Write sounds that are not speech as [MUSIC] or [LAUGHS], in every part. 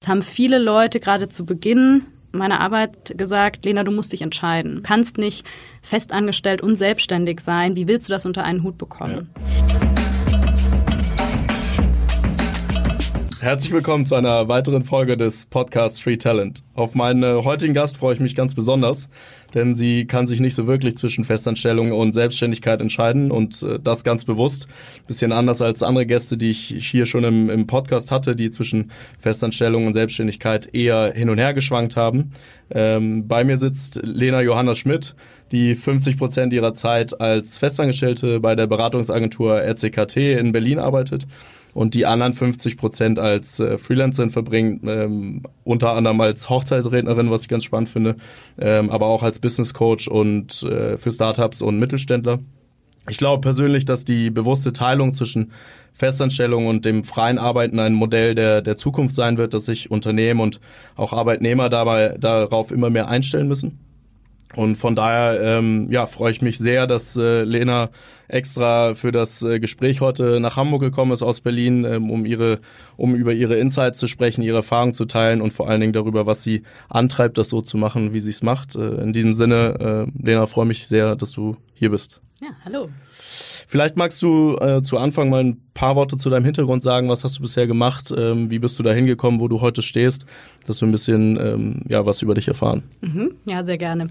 Es haben viele Leute gerade zu Beginn meiner Arbeit gesagt, Lena, du musst dich entscheiden. Du kannst nicht festangestellt und selbstständig sein. Wie willst du das unter einen Hut bekommen? Ja. Herzlich willkommen zu einer weiteren Folge des Podcasts Free Talent. Auf meinen heutigen Gast freue ich mich ganz besonders, denn sie kann sich nicht so wirklich zwischen Festanstellung und Selbstständigkeit entscheiden und äh, das ganz bewusst. Bisschen anders als andere Gäste, die ich hier schon im, im Podcast hatte, die zwischen Festanstellung und Selbstständigkeit eher hin und her geschwankt haben. Ähm, bei mir sitzt Lena Johanna Schmidt, die 50 Prozent ihrer Zeit als Festangestellte bei der Beratungsagentur RCKT in Berlin arbeitet und die anderen 50 Prozent als äh, Freelancerin verbringt, ähm, unter anderem als Hochzeitsrednerin, was ich ganz spannend finde, ähm, aber auch als Business Coach und äh, für Startups und Mittelständler. Ich glaube persönlich, dass die bewusste Teilung zwischen Festanstellung und dem freien Arbeiten ein Modell der, der Zukunft sein wird, dass sich Unternehmen und auch Arbeitnehmer dabei darauf immer mehr einstellen müssen. Und von daher ähm, ja, freue ich mich sehr, dass äh, Lena extra für das äh, Gespräch heute nach Hamburg gekommen ist aus Berlin, ähm, um ihre, um über ihre Insights zu sprechen, ihre Erfahrungen zu teilen und vor allen Dingen darüber, was sie antreibt, das so zu machen, wie sie es macht. Äh, in diesem Sinne, äh, Lena, freue mich sehr, dass du hier bist. Ja, hallo. Vielleicht magst du äh, zu Anfang mal ein paar Worte zu deinem Hintergrund sagen. Was hast du bisher gemacht? Ähm, wie bist du da hingekommen, wo du heute stehst? Dass wir ein bisschen ähm, ja, was über dich erfahren. Mhm, ja, sehr gerne.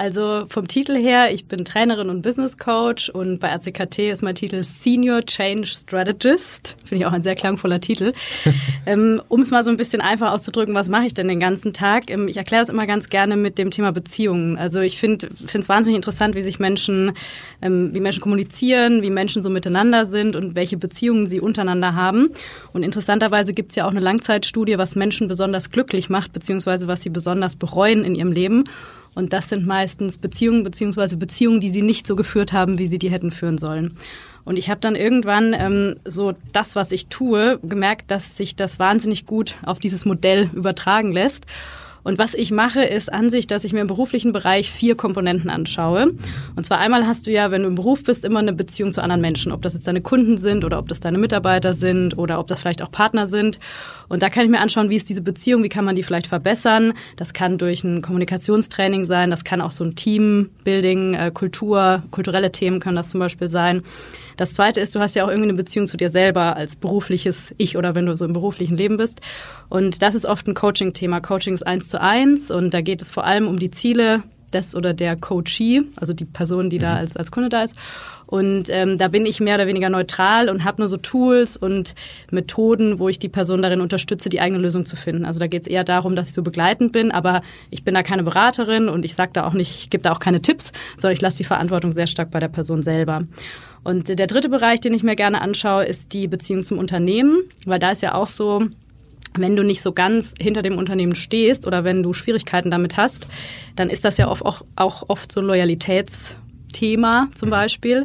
Also vom Titel her, ich bin Trainerin und Business Coach und bei RCKT ist mein Titel Senior Change Strategist. Finde ich auch ein sehr klangvoller Titel. [LAUGHS] ähm, um es mal so ein bisschen einfach auszudrücken, was mache ich denn den ganzen Tag? Ähm, ich erkläre das immer ganz gerne mit dem Thema Beziehungen. Also ich finde es wahnsinnig interessant, wie sich Menschen, ähm, wie Menschen kommunizieren, wie Menschen so miteinander sind und welche Beziehungen sie untereinander haben. Und interessanterweise gibt es ja auch eine Langzeitstudie, was Menschen besonders glücklich macht, beziehungsweise was sie besonders bereuen in ihrem Leben. Und das sind meistens Beziehungen beziehungsweise Beziehungen, die sie nicht so geführt haben, wie sie die hätten führen sollen. Und ich habe dann irgendwann ähm, so das, was ich tue, gemerkt, dass sich das wahnsinnig gut auf dieses Modell übertragen lässt. Und was ich mache, ist an sich, dass ich mir im beruflichen Bereich vier Komponenten anschaue. Und zwar einmal hast du ja, wenn du im Beruf bist, immer eine Beziehung zu anderen Menschen, ob das jetzt deine Kunden sind oder ob das deine Mitarbeiter sind oder ob das vielleicht auch Partner sind. Und da kann ich mir anschauen, wie ist diese Beziehung, wie kann man die vielleicht verbessern. Das kann durch ein Kommunikationstraining sein, das kann auch so ein Teambuilding, äh, Kultur, kulturelle Themen können das zum Beispiel sein. Das zweite ist, du hast ja auch irgendwie eine Beziehung zu dir selber als berufliches Ich oder wenn du so im beruflichen Leben bist. Und das ist oft ein Coaching-Thema. Coaching ist eins zu eins und da geht es vor allem um die Ziele des oder der Coachee, also die Person, die da mhm. als, als Kunde da ist. Und ähm, da bin ich mehr oder weniger neutral und habe nur so Tools und Methoden, wo ich die Person darin unterstütze, die eigene Lösung zu finden. Also da geht es eher darum, dass ich so begleitend bin, aber ich bin da keine Beraterin und ich sage da auch nicht, gebe da auch keine Tipps, sondern ich lasse die Verantwortung sehr stark bei der Person selber. Und der dritte Bereich, den ich mir gerne anschaue, ist die Beziehung zum Unternehmen, weil da ist ja auch so, wenn du nicht so ganz hinter dem Unternehmen stehst oder wenn du Schwierigkeiten damit hast, dann ist das ja oft auch, auch oft so ein Loyalitätsthema zum mhm. Beispiel.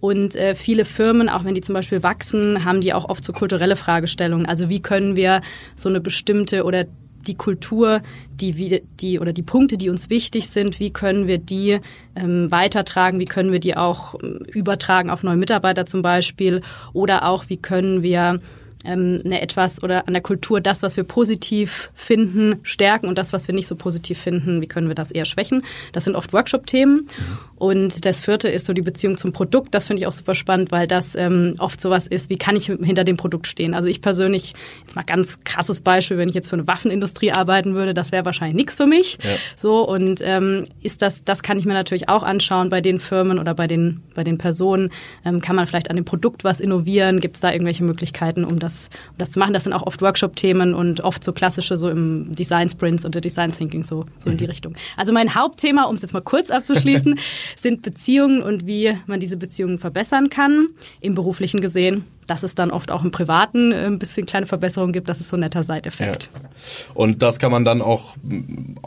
Und äh, viele Firmen, auch wenn die zum Beispiel wachsen, haben die auch oft so kulturelle Fragestellungen. Also wie können wir so eine bestimmte oder die Kultur, die, die oder die Punkte, die uns wichtig sind, wie können wir die ähm, weitertragen, wie können wir die auch ähm, übertragen auf neue Mitarbeiter zum Beispiel oder auch wie können wir ähm, eine etwas oder an der Kultur das, was wir positiv finden, stärken und das, was wir nicht so positiv finden, wie können wir das eher schwächen. Das sind oft Workshop-Themen. Und das vierte ist so die Beziehung zum Produkt. Das finde ich auch super spannend, weil das ähm, oft sowas ist, wie kann ich hinter dem Produkt stehen. Also ich persönlich, jetzt mal ganz krasses Beispiel, wenn ich jetzt für eine Waffenindustrie arbeiten würde, das wäre wahrscheinlich nichts für mich. Ja. So und ähm, ist das, das kann ich mir natürlich auch anschauen bei den Firmen oder bei den, bei den Personen. Ähm, kann man vielleicht an dem Produkt was innovieren? Gibt es da irgendwelche Möglichkeiten, um das das, das zu machen. Das sind auch oft Workshop-Themen und oft so klassische, so im Design-Sprints und der Design Thinking, so, so in die mhm. Richtung. Also mein Hauptthema, um es jetzt mal kurz abzuschließen, [LAUGHS] sind Beziehungen und wie man diese Beziehungen verbessern kann, im beruflichen gesehen dass es dann oft auch im Privaten äh, ein bisschen kleine Verbesserungen gibt, das ist so ein netter Seiteffekt. Ja. Und das kann man dann auch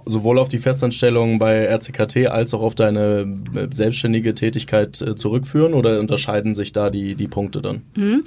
sowohl auf die Festanstellung bei RCKT als auch auf deine äh, selbstständige Tätigkeit äh, zurückführen oder unterscheiden sich da die, die Punkte dann? Mhm.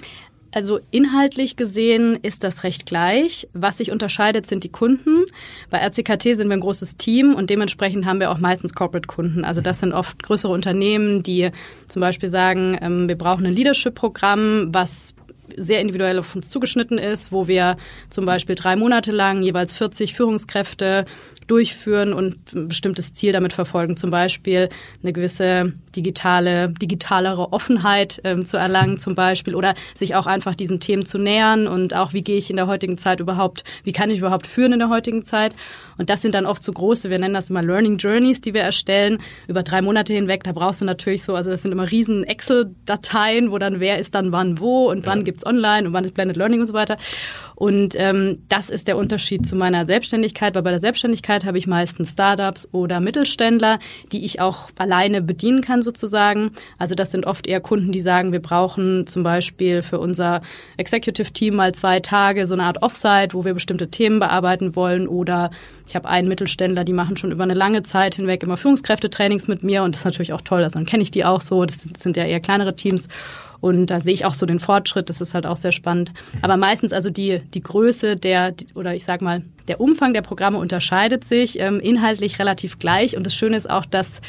Also inhaltlich gesehen ist das recht gleich. Was sich unterscheidet, sind die Kunden. Bei RCKT sind wir ein großes Team und dementsprechend haben wir auch meistens Corporate-Kunden. Also das sind oft größere Unternehmen, die zum Beispiel sagen, ähm, wir brauchen ein Leadership-Programm, was sehr individuell auf uns zugeschnitten ist, wo wir zum Beispiel drei Monate lang jeweils 40 Führungskräfte durchführen und ein bestimmtes Ziel damit verfolgen, zum Beispiel eine gewisse digitale, digitalere Offenheit ähm, zu erlangen zum Beispiel oder sich auch einfach diesen Themen zu nähern und auch wie gehe ich in der heutigen Zeit überhaupt, wie kann ich überhaupt führen in der heutigen Zeit und das sind dann oft so große, wir nennen das immer Learning Journeys, die wir erstellen über drei Monate hinweg, da brauchst du natürlich so, also das sind immer riesen Excel-Dateien, wo dann wer ist dann wann wo und wann ja. gibt's online und wann ist Blended Learning und so weiter und ähm, das ist der Unterschied zu meiner Selbstständigkeit, weil bei der Selbstständigkeit habe ich meistens Startups oder Mittelständler, die ich auch alleine bedienen kann sozusagen. Also das sind oft eher Kunden, die sagen, wir brauchen zum Beispiel für unser Executive Team mal zwei Tage so eine Art Offsite, wo wir bestimmte Themen bearbeiten wollen. Oder ich habe einen Mittelständler, die machen schon über eine lange Zeit hinweg immer Führungskräftetrainings mit mir und das ist natürlich auch toll. Also dann kenne ich die auch so. Das sind ja eher kleinere Teams. Und da sehe ich auch so den Fortschritt, das ist halt auch sehr spannend. Aber meistens also die, die Größe der, oder ich sag mal, der Umfang der Programme unterscheidet sich ähm, inhaltlich relativ gleich. Und das Schöne ist auch, dass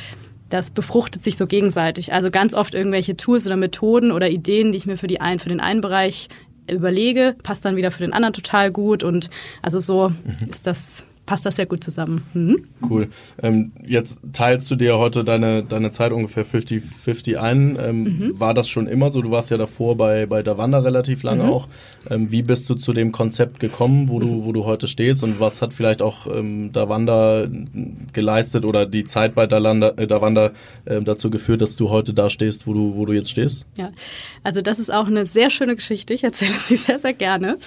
das befruchtet sich so gegenseitig. Also ganz oft irgendwelche Tools oder Methoden oder Ideen, die ich mir für, die ein, für den einen Bereich überlege, passt dann wieder für den anderen total gut. Und also so mhm. ist das passt das sehr gut zusammen. Mhm. Cool. Ähm, jetzt teilst du dir heute deine, deine Zeit ungefähr 50-50 ein. Ähm, mhm. War das schon immer so? Du warst ja davor bei, bei Davanda relativ lange mhm. auch. Ähm, wie bist du zu dem Konzept gekommen, wo du, wo du heute stehst und was hat vielleicht auch ähm, Davanda geleistet oder die Zeit bei Davanda, äh, Davanda äh, dazu geführt, dass du heute da stehst, wo du, wo du jetzt stehst? Ja, also das ist auch eine sehr schöne Geschichte. Ich erzähle [LAUGHS] sie sehr, sehr gerne.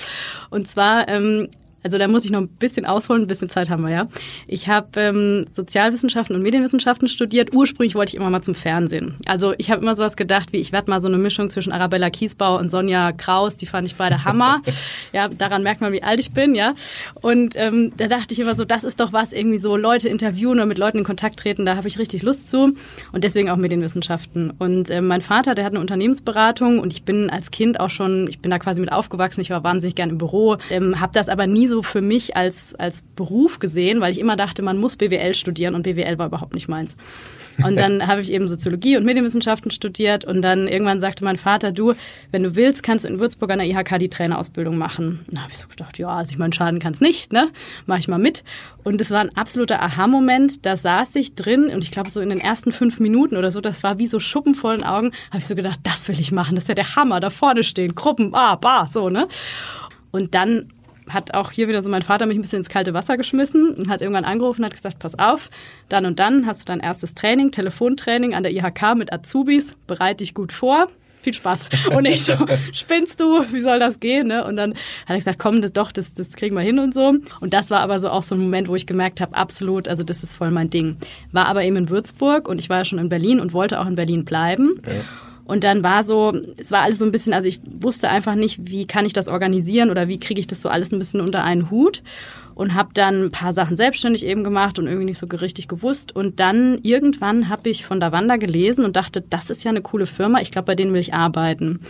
Und zwar ähm, also da muss ich noch ein bisschen ausholen, ein bisschen Zeit haben wir ja. Ich habe ähm, Sozialwissenschaften und Medienwissenschaften studiert. Ursprünglich wollte ich immer mal zum Fernsehen. Also ich habe immer sowas gedacht, wie ich werde mal so eine Mischung zwischen Arabella Kiesbau und Sonja Kraus. Die fand ich beide Hammer. [LAUGHS] ja, daran merkt man, wie alt ich bin, ja. Und ähm, da dachte ich immer so, das ist doch was, irgendwie so Leute interviewen oder mit Leuten in Kontakt treten. Da habe ich richtig Lust zu. Und deswegen auch Medienwissenschaften. Und äh, mein Vater, der hat eine Unternehmensberatung und ich bin als Kind auch schon, ich bin da quasi mit aufgewachsen. Ich war wahnsinnig gern im Büro, ähm, habe das aber nie so für mich als, als Beruf gesehen, weil ich immer dachte, man muss BWL studieren und BWL war überhaupt nicht meins. Und dann [LAUGHS] habe ich eben Soziologie und Medienwissenschaften studiert und dann irgendwann sagte mein Vater, du, wenn du willst, kannst du in Würzburg an der IHK die Trainerausbildung machen. Da habe ich so gedacht, ja, also ich meine, schaden kann es nicht, ne? Mache ich mal mit. Und es war ein absoluter Aha-Moment. Da saß ich drin und ich glaube so in den ersten fünf Minuten oder so, das war wie so Schuppen vor den Augen, habe ich so gedacht, das will ich machen, das ist ja der Hammer, da vorne stehen, Gruppen, ah, bar, so, ne? Und dann hat auch hier wieder so mein Vater mich ein bisschen ins kalte Wasser geschmissen und hat irgendwann angerufen und hat gesagt, pass auf, dann und dann hast du dein erstes Training, Telefontraining an der IHK mit Azubis, bereite dich gut vor. Viel Spaß. [LAUGHS] Und ich so, spinnst du? Wie soll das gehen? Ne? Und dann hat er gesagt, komm, das doch, das, das kriegen wir hin und so. Und das war aber so auch so ein Moment, wo ich gemerkt habe, absolut, also das ist voll mein Ding. War aber eben in Würzburg und ich war ja schon in Berlin und wollte auch in Berlin bleiben. Ja. Und dann war so, es war alles so ein bisschen, also ich wusste einfach nicht, wie kann ich das organisieren oder wie kriege ich das so alles ein bisschen unter einen Hut und habe dann ein paar Sachen selbstständig eben gemacht und irgendwie nicht so richtig gewusst. Und dann irgendwann habe ich von Davanda gelesen und dachte, das ist ja eine coole Firma, ich glaube, bei denen will ich arbeiten.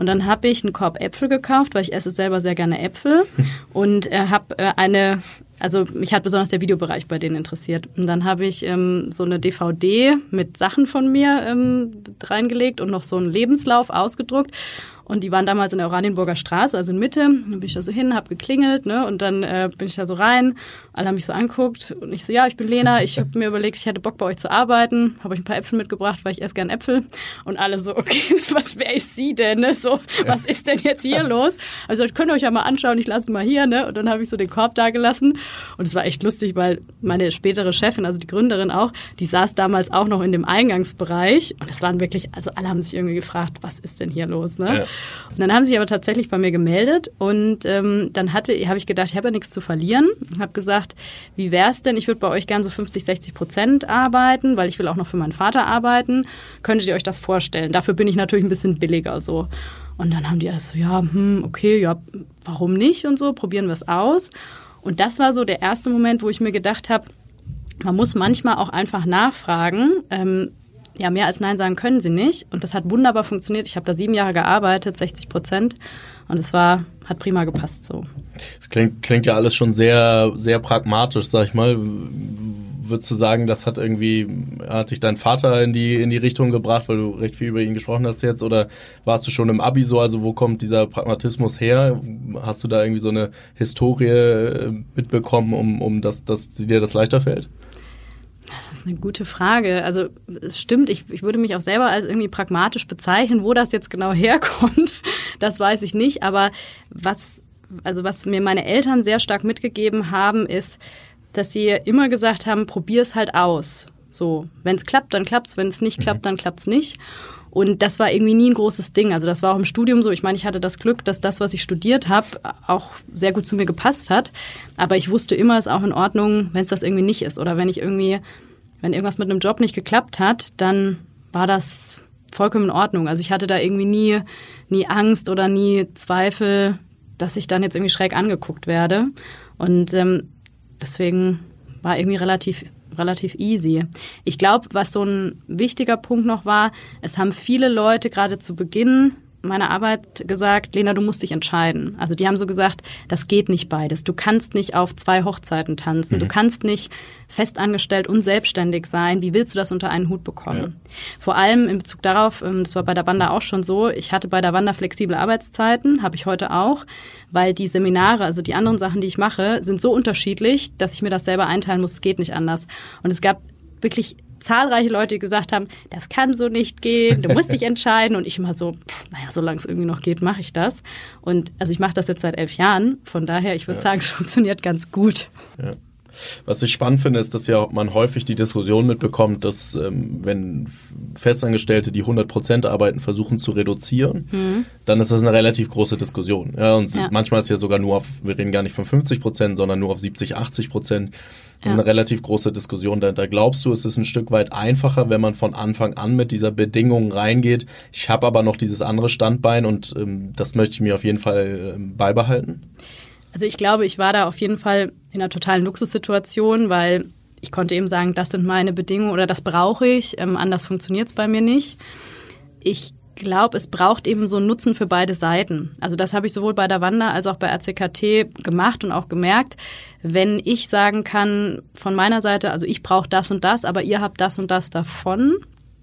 Und dann habe ich einen Korb Äpfel gekauft, weil ich esse selber sehr gerne Äpfel [LAUGHS] und äh, habe äh, eine also mich hat besonders der Videobereich bei denen interessiert. Und dann habe ich ähm, so eine DVD mit Sachen von mir ähm, reingelegt und noch so einen Lebenslauf ausgedruckt. Und die waren damals in der Oranienburger Straße, also in Mitte. Dann bin ich da so hin, hab geklingelt, ne? Und dann äh, bin ich da so rein. Alle haben mich so anguckt und ich so, ja, ich bin Lena. Ich habe mir überlegt, ich hätte Bock bei euch zu arbeiten. Habe euch ein paar Äpfel mitgebracht, weil ich esse gern Äpfel. Und alle so, okay, [LAUGHS] was wer ist sie denn? Ne? So, was ist denn jetzt hier los? Also ich könnt euch ja mal anschauen. Ich lasse mal hier, ne? Und dann habe ich so den Korb da gelassen. Und es war echt lustig, weil meine spätere Chefin, also die Gründerin auch, die saß damals auch noch in dem Eingangsbereich. Und es waren wirklich, also alle haben sich irgendwie gefragt, was ist denn hier los? Ne? Ja. Und dann haben sie sich aber tatsächlich bei mir gemeldet und ähm, dann hatte, habe ich gedacht, ich habe ja nichts zu verlieren. Habe gesagt, wie wäre es denn? Ich würde bei euch gern so 50, 60 Prozent arbeiten, weil ich will auch noch für meinen Vater arbeiten. Könntet ihr euch das vorstellen? Dafür bin ich natürlich ein bisschen billiger so. Und dann haben die erst so, ja, hm, okay, ja, warum nicht und so, probieren wir es aus. Und das war so der erste Moment, wo ich mir gedacht habe, man muss manchmal auch einfach nachfragen, ähm, ja, mehr als Nein sagen können sie nicht. Und das hat wunderbar funktioniert. Ich habe da sieben Jahre gearbeitet, 60 Prozent. Und es war, hat prima gepasst so. Es klingt, klingt ja alles schon sehr, sehr pragmatisch, sag ich mal. würdest du sagen, das hat irgendwie, hat dich dein Vater in die, in die Richtung gebracht, weil du recht viel über ihn gesprochen hast jetzt? Oder warst du schon im Abi so? Also wo kommt dieser Pragmatismus her? Hast du da irgendwie so eine Historie äh, mitbekommen, um, um dass, dass dir das leichter fällt? Das ist eine gute Frage. Also es stimmt, ich, ich würde mich auch selber als irgendwie pragmatisch bezeichnen. Wo das jetzt genau [LAUGHS] herkommt, das weiß ich nicht. Aber was, also was mir meine Eltern sehr stark mitgegeben haben, ist, dass sie immer gesagt haben, probier es halt aus. So, wenn es klappt, dann klappt's, wenn es nicht mhm. klappt, dann klappt's nicht. Und das war irgendwie nie ein großes Ding. Also das war auch im Studium so. Ich meine, ich hatte das Glück, dass das, was ich studiert habe, auch sehr gut zu mir gepasst hat. Aber ich wusste immer, es ist auch in Ordnung, wenn es das irgendwie nicht ist. Oder wenn ich irgendwie, wenn irgendwas mit einem Job nicht geklappt hat, dann war das vollkommen in Ordnung. Also ich hatte da irgendwie nie, nie Angst oder nie Zweifel, dass ich dann jetzt irgendwie schräg angeguckt werde. Und ähm, deswegen war irgendwie relativ relativ easy. Ich glaube, was so ein wichtiger Punkt noch war, es haben viele Leute gerade zu Beginn meiner Arbeit gesagt, Lena, du musst dich entscheiden. Also die haben so gesagt, das geht nicht beides. Du kannst nicht auf zwei Hochzeiten tanzen. Mhm. Du kannst nicht festangestellt und selbstständig sein. Wie willst du das unter einen Hut bekommen? Ja. Vor allem in Bezug darauf, ähm, das war bei der Wanda auch schon so, ich hatte bei der Wanda flexible Arbeitszeiten, habe ich heute auch, weil die Seminare, also die anderen Sachen, die ich mache, sind so unterschiedlich, dass ich mir das selber einteilen muss. Es geht nicht anders. Und es gab wirklich zahlreiche Leute, die gesagt haben, das kann so nicht gehen, du musst dich entscheiden. Und ich immer so, pff, naja, solange es irgendwie noch geht, mache ich das. Und also ich mache das jetzt seit elf Jahren. Von daher, ich würde ja. sagen, es funktioniert ganz gut. Ja. Was ich spannend finde, ist, dass ja man häufig die Diskussion mitbekommt, dass ähm, wenn Festangestellte, die 100 Prozent arbeiten, versuchen zu reduzieren, mhm. dann ist das eine relativ große Diskussion. Ja, und ja. manchmal ist ja sogar nur auf, wir reden gar nicht von 50 Prozent, sondern nur auf 70, 80 Prozent ja. eine relativ große Diskussion dahinter. Glaubst du, es ist ein Stück weit einfacher, wenn man von Anfang an mit dieser Bedingung reingeht? Ich habe aber noch dieses andere Standbein und ähm, das möchte ich mir auf jeden Fall ähm, beibehalten? Also ich glaube, ich war da auf jeden Fall in einer totalen Luxussituation, weil ich konnte eben sagen, das sind meine Bedingungen oder das brauche ich, ähm, anders funktioniert es bei mir nicht. Ich glaube, es braucht eben so einen Nutzen für beide Seiten. Also das habe ich sowohl bei der Wanda als auch bei RCKT gemacht und auch gemerkt. Wenn ich sagen kann von meiner Seite, also ich brauche das und das, aber ihr habt das und das davon,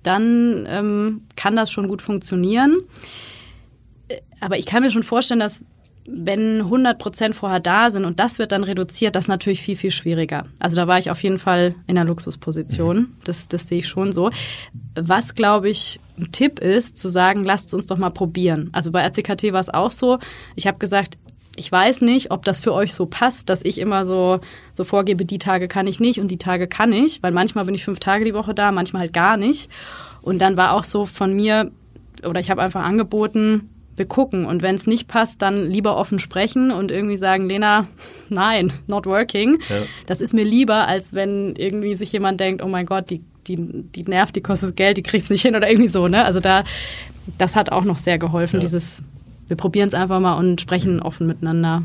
dann ähm, kann das schon gut funktionieren. Äh, aber ich kann mir schon vorstellen, dass wenn 100 Prozent vorher da sind und das wird dann reduziert, das ist natürlich viel, viel schwieriger. Also da war ich auf jeden Fall in einer Luxusposition. Das, das sehe ich schon so. Was, glaube ich, ein Tipp ist, zu sagen, lasst uns doch mal probieren. Also bei RCKT war es auch so. Ich habe gesagt, ich weiß nicht, ob das für euch so passt, dass ich immer so, so vorgebe, die Tage kann ich nicht und die Tage kann ich, weil manchmal bin ich fünf Tage die Woche da, manchmal halt gar nicht. Und dann war auch so von mir, oder ich habe einfach angeboten, wir gucken. Und wenn es nicht passt, dann lieber offen sprechen und irgendwie sagen, Lena, [LAUGHS] nein, not working. Ja. Das ist mir lieber, als wenn irgendwie sich jemand denkt, oh mein Gott, die, die, die nervt, die kostet Geld, die kriegt es nicht hin oder irgendwie so. Ne? Also da, das hat auch noch sehr geholfen, ja. dieses, wir probieren es einfach mal und sprechen offen miteinander.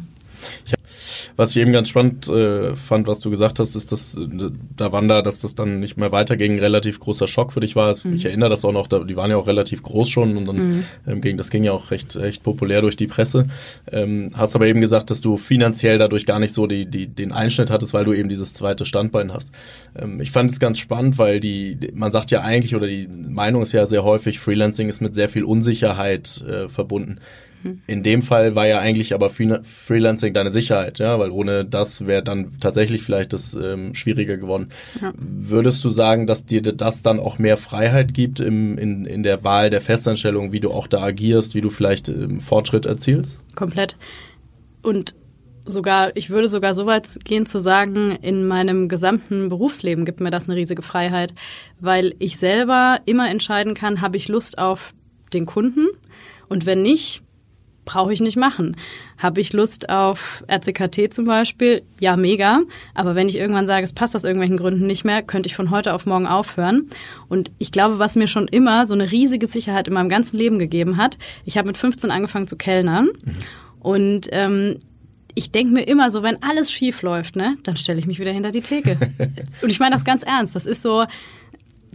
Ich was ich eben ganz spannend äh, fand, was du gesagt hast, ist, dass äh, da Wanda, dass das dann nicht mehr weiterging, relativ großer Schock für dich war. Mhm. Ich erinnere das auch noch, da, die waren ja auch relativ groß schon und dann mhm. ähm, ging, das ging ja auch recht, recht populär durch die Presse. Ähm, hast aber eben gesagt, dass du finanziell dadurch gar nicht so die, die, den Einschnitt hattest, weil du eben dieses zweite Standbein hast. Ähm, ich fand es ganz spannend, weil die, man sagt ja eigentlich, oder die Meinung ist ja sehr häufig, Freelancing ist mit sehr viel Unsicherheit äh, verbunden. In dem Fall war ja eigentlich aber Freelancing deine Sicherheit, ja, weil ohne das wäre dann tatsächlich vielleicht das ähm, schwieriger geworden. Ja. Würdest du sagen, dass dir das dann auch mehr Freiheit gibt im, in, in der Wahl der Festanstellung, wie du auch da agierst, wie du vielleicht ähm, Fortschritt erzielst? Komplett. Und sogar, ich würde sogar so weit gehen zu sagen, in meinem gesamten Berufsleben gibt mir das eine riesige Freiheit, weil ich selber immer entscheiden kann, habe ich Lust auf den Kunden und wenn nicht, brauche ich nicht machen. Habe ich Lust auf RCKT zum Beispiel? Ja, mega. Aber wenn ich irgendwann sage, es passt aus irgendwelchen Gründen nicht mehr, könnte ich von heute auf morgen aufhören. Und ich glaube, was mir schon immer so eine riesige Sicherheit in meinem ganzen Leben gegeben hat, ich habe mit 15 angefangen zu kellnern. Mhm. Und ähm, ich denke mir immer so, wenn alles schief läuft, ne, dann stelle ich mich wieder hinter die Theke. [LAUGHS] Und ich meine das ganz ernst. Das ist so,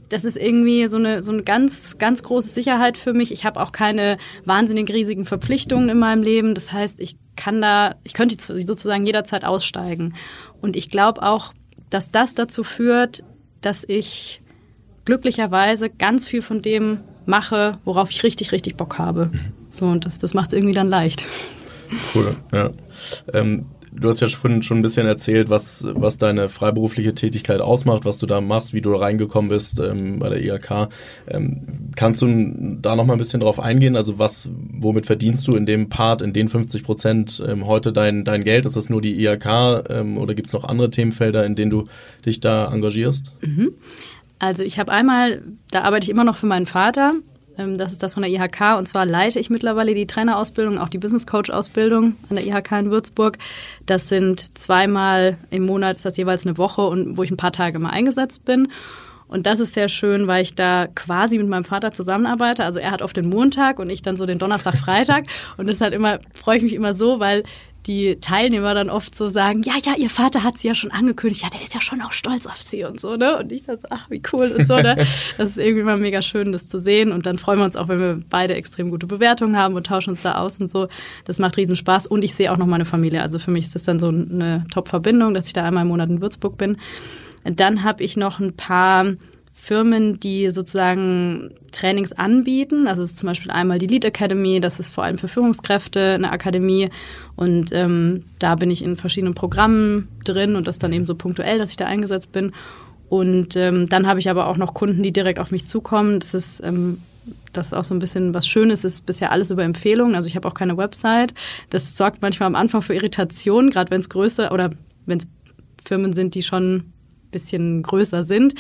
das ist irgendwie so eine, so eine ganz, ganz große Sicherheit für mich. Ich habe auch keine wahnsinnig riesigen Verpflichtungen in meinem Leben. Das heißt, ich kann da, ich könnte sozusagen jederzeit aussteigen. Und ich glaube auch, dass das dazu führt, dass ich glücklicherweise ganz viel von dem mache, worauf ich richtig, richtig Bock habe. So, und das, das macht es irgendwie dann leicht. Cool, ja. Ähm, du hast ja schon, schon ein bisschen erzählt, was, was deine freiberufliche Tätigkeit ausmacht, was du da machst, wie du reingekommen bist ähm, bei der IHK. Ähm, kannst du da noch mal ein bisschen drauf eingehen? Also was, womit verdienst du in dem Part, in den 50 Prozent ähm, heute dein, dein Geld? Ist das nur die IHK ähm, oder gibt es noch andere Themenfelder, in denen du dich da engagierst? Mhm. Also ich habe einmal, da arbeite ich immer noch für meinen Vater das ist das von der IHK. Und zwar leite ich mittlerweile die Trainerausbildung, auch die Business Coach Ausbildung an der IHK in Würzburg. Das sind zweimal im Monat, ist das jeweils eine Woche und wo ich ein paar Tage mal eingesetzt bin. Und das ist sehr schön, weil ich da quasi mit meinem Vater zusammenarbeite. Also er hat oft den Montag und ich dann so den Donnerstag, Freitag. Und das halt immer, freue ich mich immer so, weil die Teilnehmer dann oft so sagen, ja, ja, ihr Vater hat sie ja schon angekündigt, ja, der ist ja schon auch stolz auf sie und so, ne? Und ich dachte, ach, wie cool und so, ne? [LAUGHS] Das ist irgendwie mal mega schön, das zu sehen. Und dann freuen wir uns auch, wenn wir beide extrem gute Bewertungen haben und tauschen uns da aus und so. Das macht riesen Spaß. Und ich sehe auch noch meine Familie. Also für mich ist das dann so eine Top-Verbindung, dass ich da einmal im Monat in Würzburg bin. Dann habe ich noch ein paar Firmen, die sozusagen Trainings anbieten. Also es zum Beispiel einmal die Lead Academy, das ist vor allem für Führungskräfte eine Akademie. Und ähm, da bin ich in verschiedenen Programmen drin und das dann eben so punktuell, dass ich da eingesetzt bin. Und ähm, dann habe ich aber auch noch Kunden, die direkt auf mich zukommen. Das ist ähm, das ist auch so ein bisschen was Schönes, ist bisher alles über Empfehlungen. Also ich habe auch keine Website. Das sorgt manchmal am Anfang für Irritation, gerade wenn es größer oder wenn es Firmen sind, die schon bisschen größer sind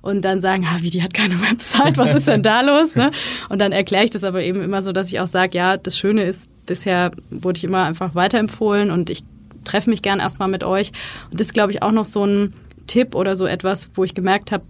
und dann sagen, ah, wie, die hat keine Website, was ist denn da [LAUGHS] los? Ne? Und dann erkläre ich das aber eben immer so, dass ich auch sage, ja, das Schöne ist, bisher wurde ich immer einfach weiterempfohlen und ich treffe mich gern erstmal mit euch. Und das ist, glaube ich, auch noch so ein Tipp oder so etwas, wo ich gemerkt habe,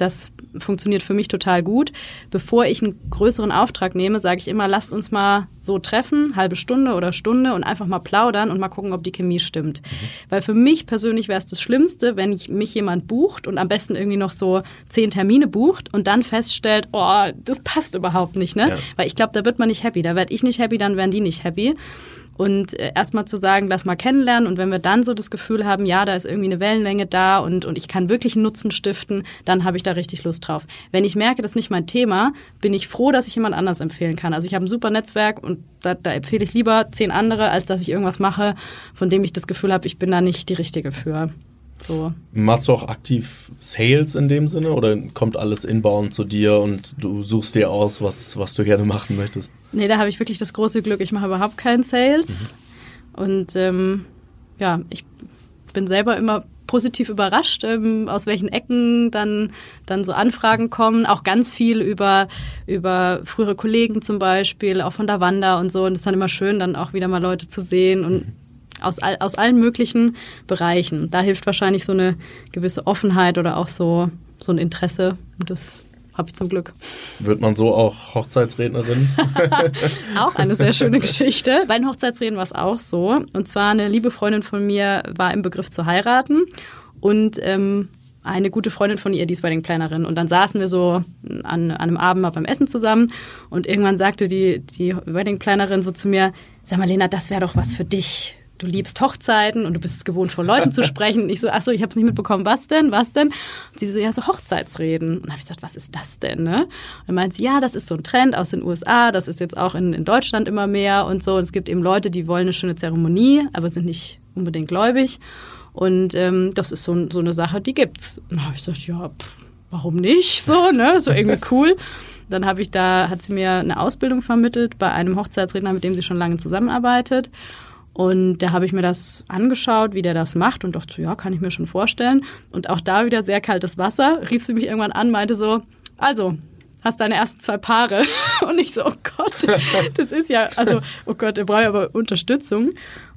das funktioniert für mich total gut. Bevor ich einen größeren Auftrag nehme, sage ich immer, lasst uns mal so treffen, halbe Stunde oder Stunde und einfach mal plaudern und mal gucken, ob die Chemie stimmt. Mhm. Weil für mich persönlich wäre es das Schlimmste, wenn ich mich jemand bucht und am besten irgendwie noch so zehn Termine bucht und dann feststellt, oh, das passt überhaupt nicht, ne? Ja. Weil ich glaube, da wird man nicht happy. Da werde ich nicht happy, dann werden die nicht happy. Und äh, erstmal zu sagen, lass mal kennenlernen. Und wenn wir dann so das Gefühl haben, ja, da ist irgendwie eine Wellenlänge da und, und ich kann wirklich einen Nutzen stiften, dann habe ich da richtig Lust drauf. Wenn ich merke, das ist nicht mein Thema, bin ich froh, dass ich jemand anders empfehlen kann. Also ich habe ein super Netzwerk und da, da empfehle ich lieber zehn andere, als dass ich irgendwas mache, von dem ich das Gefühl habe, ich bin da nicht die Richtige für. So. Machst du auch aktiv Sales in dem Sinne oder kommt alles inbound zu dir und du suchst dir aus, was, was du gerne machen möchtest? Nee, da habe ich wirklich das große Glück. Ich mache überhaupt keinen Sales. Mhm. Und ähm, ja, ich bin selber immer positiv überrascht, ähm, aus welchen Ecken dann, dann so Anfragen kommen. Auch ganz viel über, über frühere Kollegen zum Beispiel, auch von der Wanda und so. Und es ist dann immer schön, dann auch wieder mal Leute zu sehen und mhm aus, all, aus allen möglichen Bereichen. Da hilft wahrscheinlich so eine gewisse Offenheit oder auch so, so ein Interesse. Und das habe ich zum Glück. Wird man so auch Hochzeitsrednerin? [LAUGHS] auch eine sehr schöne Geschichte. Bei den Hochzeitsreden war es auch so. Und zwar eine liebe Freundin von mir war im Begriff zu heiraten und ähm, eine gute Freundin von ihr, die ist Wedding-Plannerin. Und dann saßen wir so an, an einem Abend mal beim Essen zusammen und irgendwann sagte die, die Wedding-Plannerin so zu mir, sag mal Lena, das wäre doch was für dich du liebst Hochzeiten und du bist es gewohnt, vor Leuten zu sprechen. Und ich so, ach so, ich habe es nicht mitbekommen. Was denn? Was denn? Und sie so, ja, so Hochzeitsreden. Und habe ich gesagt, was ist das denn? Ne? Und dann meint sie, ja, das ist so ein Trend aus den USA. Das ist jetzt auch in, in Deutschland immer mehr und so. Und es gibt eben Leute, die wollen eine schöne Zeremonie, aber sind nicht unbedingt gläubig. Und ähm, das ist so, so eine Sache, die gibt's. Und dann habe ich gesagt, ja, pff, warum nicht? So, ne? So irgendwie cool. Dann habe ich da, hat sie mir eine Ausbildung vermittelt bei einem Hochzeitsredner, mit dem sie schon lange zusammenarbeitet. Und da habe ich mir das angeschaut, wie der das macht und dachte, ja, kann ich mir schon vorstellen. Und auch da wieder sehr kaltes Wasser. Rief sie mich irgendwann an, meinte so, also, hast deine ersten zwei Paare. [LAUGHS] Und ich so, oh Gott, das ist ja, also, oh Gott, er braucht aber Unterstützung.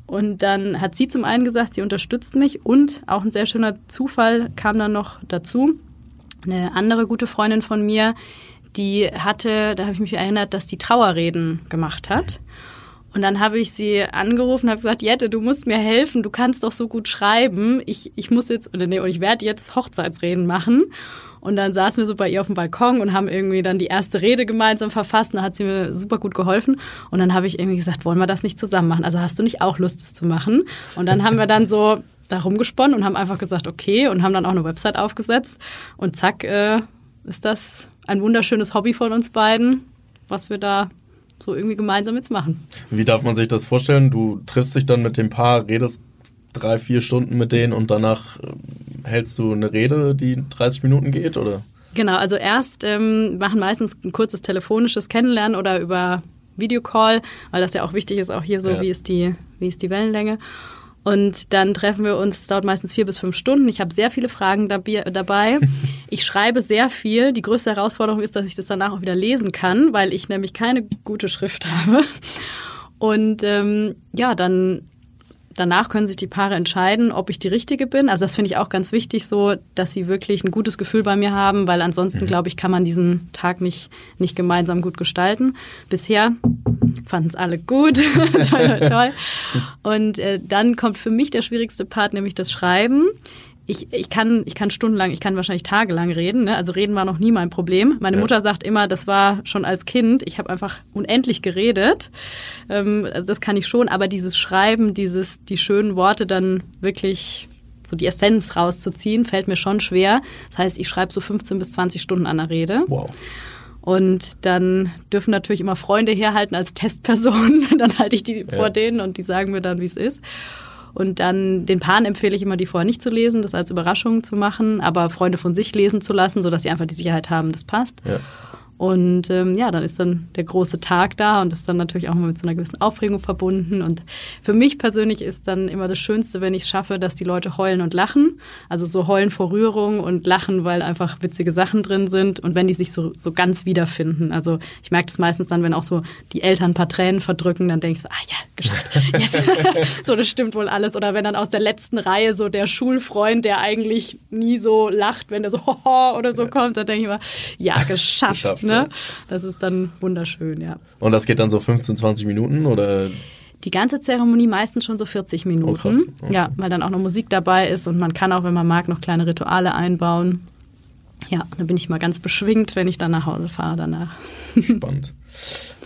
Und dann hat sie zum einen gesagt, sie unterstützt mich und auch ein sehr schöner Zufall kam dann noch dazu. Eine andere gute Freundin von mir, die hatte, da habe ich mich erinnert, dass die Trauerreden gemacht hat. Und dann habe ich sie angerufen habe gesagt, Jette, du musst mir helfen, du kannst doch so gut schreiben. Ich, ich muss jetzt, oder nee, und ich werde jetzt Hochzeitsreden machen. Und dann saßen wir so bei ihr auf dem Balkon und haben irgendwie dann die erste Rede gemeinsam verfasst. Und da hat sie mir super gut geholfen. Und dann habe ich irgendwie gesagt, wollen wir das nicht zusammen machen? Also hast du nicht auch Lust, das zu machen? Und dann haben wir dann so da rumgesponnen und haben einfach gesagt, okay, und haben dann auch eine Website aufgesetzt. Und zack, äh, ist das ein wunderschönes Hobby von uns beiden, was wir da so irgendwie gemeinsam jetzt machen. Wie darf man sich das vorstellen? Du triffst dich dann mit dem Paar, redest drei, vier Stunden mit denen und danach äh, hältst du eine Rede, die 30 Minuten geht, oder? Genau, also erst ähm, machen meistens ein kurzes telefonisches Kennenlernen oder über Videocall, weil das ja auch wichtig ist, auch hier so, ja. wie, ist die, wie ist die Wellenlänge. Und dann treffen wir uns, es dauert meistens vier bis fünf Stunden. Ich habe sehr viele Fragen dabei. [LAUGHS] Ich schreibe sehr viel. Die größte Herausforderung ist, dass ich das danach auch wieder lesen kann, weil ich nämlich keine gute Schrift [LAUGHS] habe. Und ähm, ja, dann danach können sich die Paare entscheiden, ob ich die richtige bin. Also das finde ich auch ganz wichtig, so, dass sie wirklich ein gutes Gefühl bei mir haben, weil ansonsten, mhm. glaube ich, kann man diesen Tag nicht, nicht gemeinsam gut gestalten. Bisher fanden es alle gut. [LAUGHS] toll, toll, toll. [LAUGHS] Und äh, dann kommt für mich der schwierigste Part, nämlich das Schreiben ich, ich, kann, ich kann stundenlang, ich kann wahrscheinlich tagelang reden. Ne? Also reden war noch nie mein Problem. Meine ja. Mutter sagt immer, das war schon als Kind. Ich habe einfach unendlich geredet. Ähm, also das kann ich schon, aber dieses Schreiben, dieses, die schönen Worte dann wirklich so die Essenz rauszuziehen, fällt mir schon schwer. Das heißt, ich schreibe so 15 bis 20 Stunden an der Rede. Wow. Und dann dürfen natürlich immer Freunde herhalten als Testpersonen. [LAUGHS] dann halte ich die ja. vor denen und die sagen mir dann, wie es ist. Und dann den Paaren empfehle ich immer, die vorher nicht zu lesen, das als Überraschung zu machen, aber Freunde von sich lesen zu lassen, sodass sie einfach die Sicherheit haben, das passt. Ja. Und ähm, ja, dann ist dann der große Tag da und ist dann natürlich auch immer mit so einer gewissen Aufregung verbunden. Und für mich persönlich ist dann immer das Schönste, wenn ich es schaffe, dass die Leute heulen und lachen. Also so heulen vor Rührung und lachen, weil einfach witzige Sachen drin sind und wenn die sich so, so ganz wiederfinden. Also ich merke das meistens dann, wenn auch so die Eltern ein paar Tränen verdrücken, dann denke ich so, ah ja, geschafft. [LAUGHS] Yes. [LAUGHS] so, das stimmt wohl alles. Oder wenn dann aus der letzten Reihe so der Schulfreund, der eigentlich nie so lacht, wenn der so [LAUGHS] oder so kommt, dann denke ich immer, ja, geschafft. geschafft ne? Das ist dann wunderschön, ja. Und das geht dann so 15, 20 Minuten oder? Die ganze Zeremonie meistens schon so 40 Minuten. Oh. Okay. Ja, weil dann auch noch Musik dabei ist und man kann auch, wenn man mag, noch kleine Rituale einbauen. Ja, da bin ich mal ganz beschwingt, wenn ich dann nach Hause fahre danach. Spannend.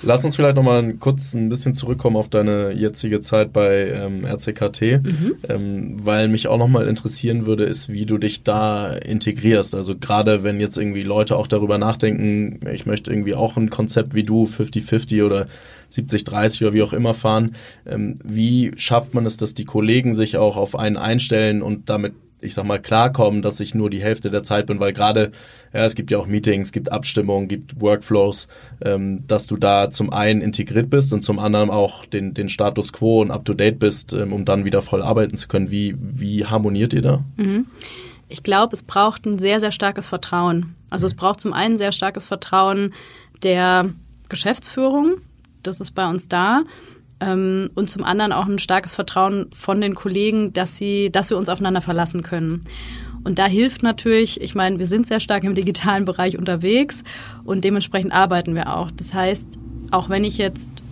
Lass uns vielleicht nochmal kurz ein bisschen zurückkommen auf deine jetzige Zeit bei ähm, RCKT, mhm. ähm, weil mich auch nochmal interessieren würde, ist, wie du dich da integrierst. Also gerade wenn jetzt irgendwie Leute auch darüber nachdenken, ich möchte irgendwie auch ein Konzept wie du, 50-50 oder 70-30 oder wie auch immer fahren. Ähm, wie schafft man es, dass die Kollegen sich auch auf einen einstellen und damit ich sag mal, klarkommen, dass ich nur die Hälfte der Zeit bin, weil gerade, ja, es gibt ja auch Meetings, gibt Abstimmungen, gibt Workflows, ähm, dass du da zum einen integriert bist und zum anderen auch den, den Status quo und up to date bist, ähm, um dann wieder voll arbeiten zu können. Wie, wie harmoniert ihr da? Mhm. Ich glaube, es braucht ein sehr, sehr starkes Vertrauen. Also es braucht zum einen sehr starkes Vertrauen der Geschäftsführung. Das ist bei uns da ähm, und zum anderen auch ein starkes Vertrauen von den Kollegen, dass sie, dass wir uns aufeinander verlassen können. Und da hilft natürlich, ich meine, wir sind sehr stark im digitalen Bereich unterwegs und dementsprechend arbeiten wir auch. Das heißt, auch wenn ich jetzt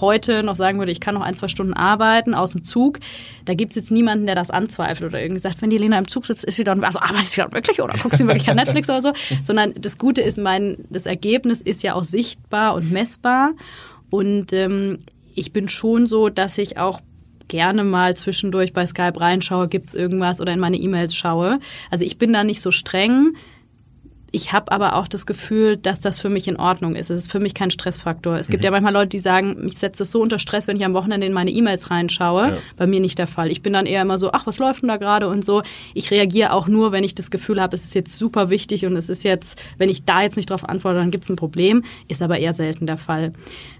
heute noch sagen würde, ich kann noch ein, zwei Stunden arbeiten aus dem Zug, da gibt es jetzt niemanden, der das anzweifelt oder irgendwie sagt, wenn die Lena im Zug sitzt, ist sie dann, also arbeitet sie dann wirklich oder guckt sie wirklich kein Netflix oder so, [LAUGHS] sondern das Gute ist, mein, das Ergebnis ist ja auch sichtbar und messbar und ähm, ich bin schon so, dass ich auch gerne mal zwischendurch bei Skype reinschaue, gibt's irgendwas oder in meine E-Mails schaue. Also ich bin da nicht so streng. Ich habe aber auch das Gefühl, dass das für mich in Ordnung ist. Es ist für mich kein Stressfaktor. Es gibt mhm. ja manchmal Leute, die sagen, mich setzt es so unter Stress, wenn ich am Wochenende in meine E-Mails reinschaue. Ja. Bei mir nicht der Fall. Ich bin dann eher immer so, ach, was läuft denn da gerade und so. Ich reagiere auch nur, wenn ich das Gefühl habe, es ist jetzt super wichtig und es ist jetzt, wenn ich da jetzt nicht drauf antworte, dann gibt's ein Problem. Ist aber eher selten der Fall.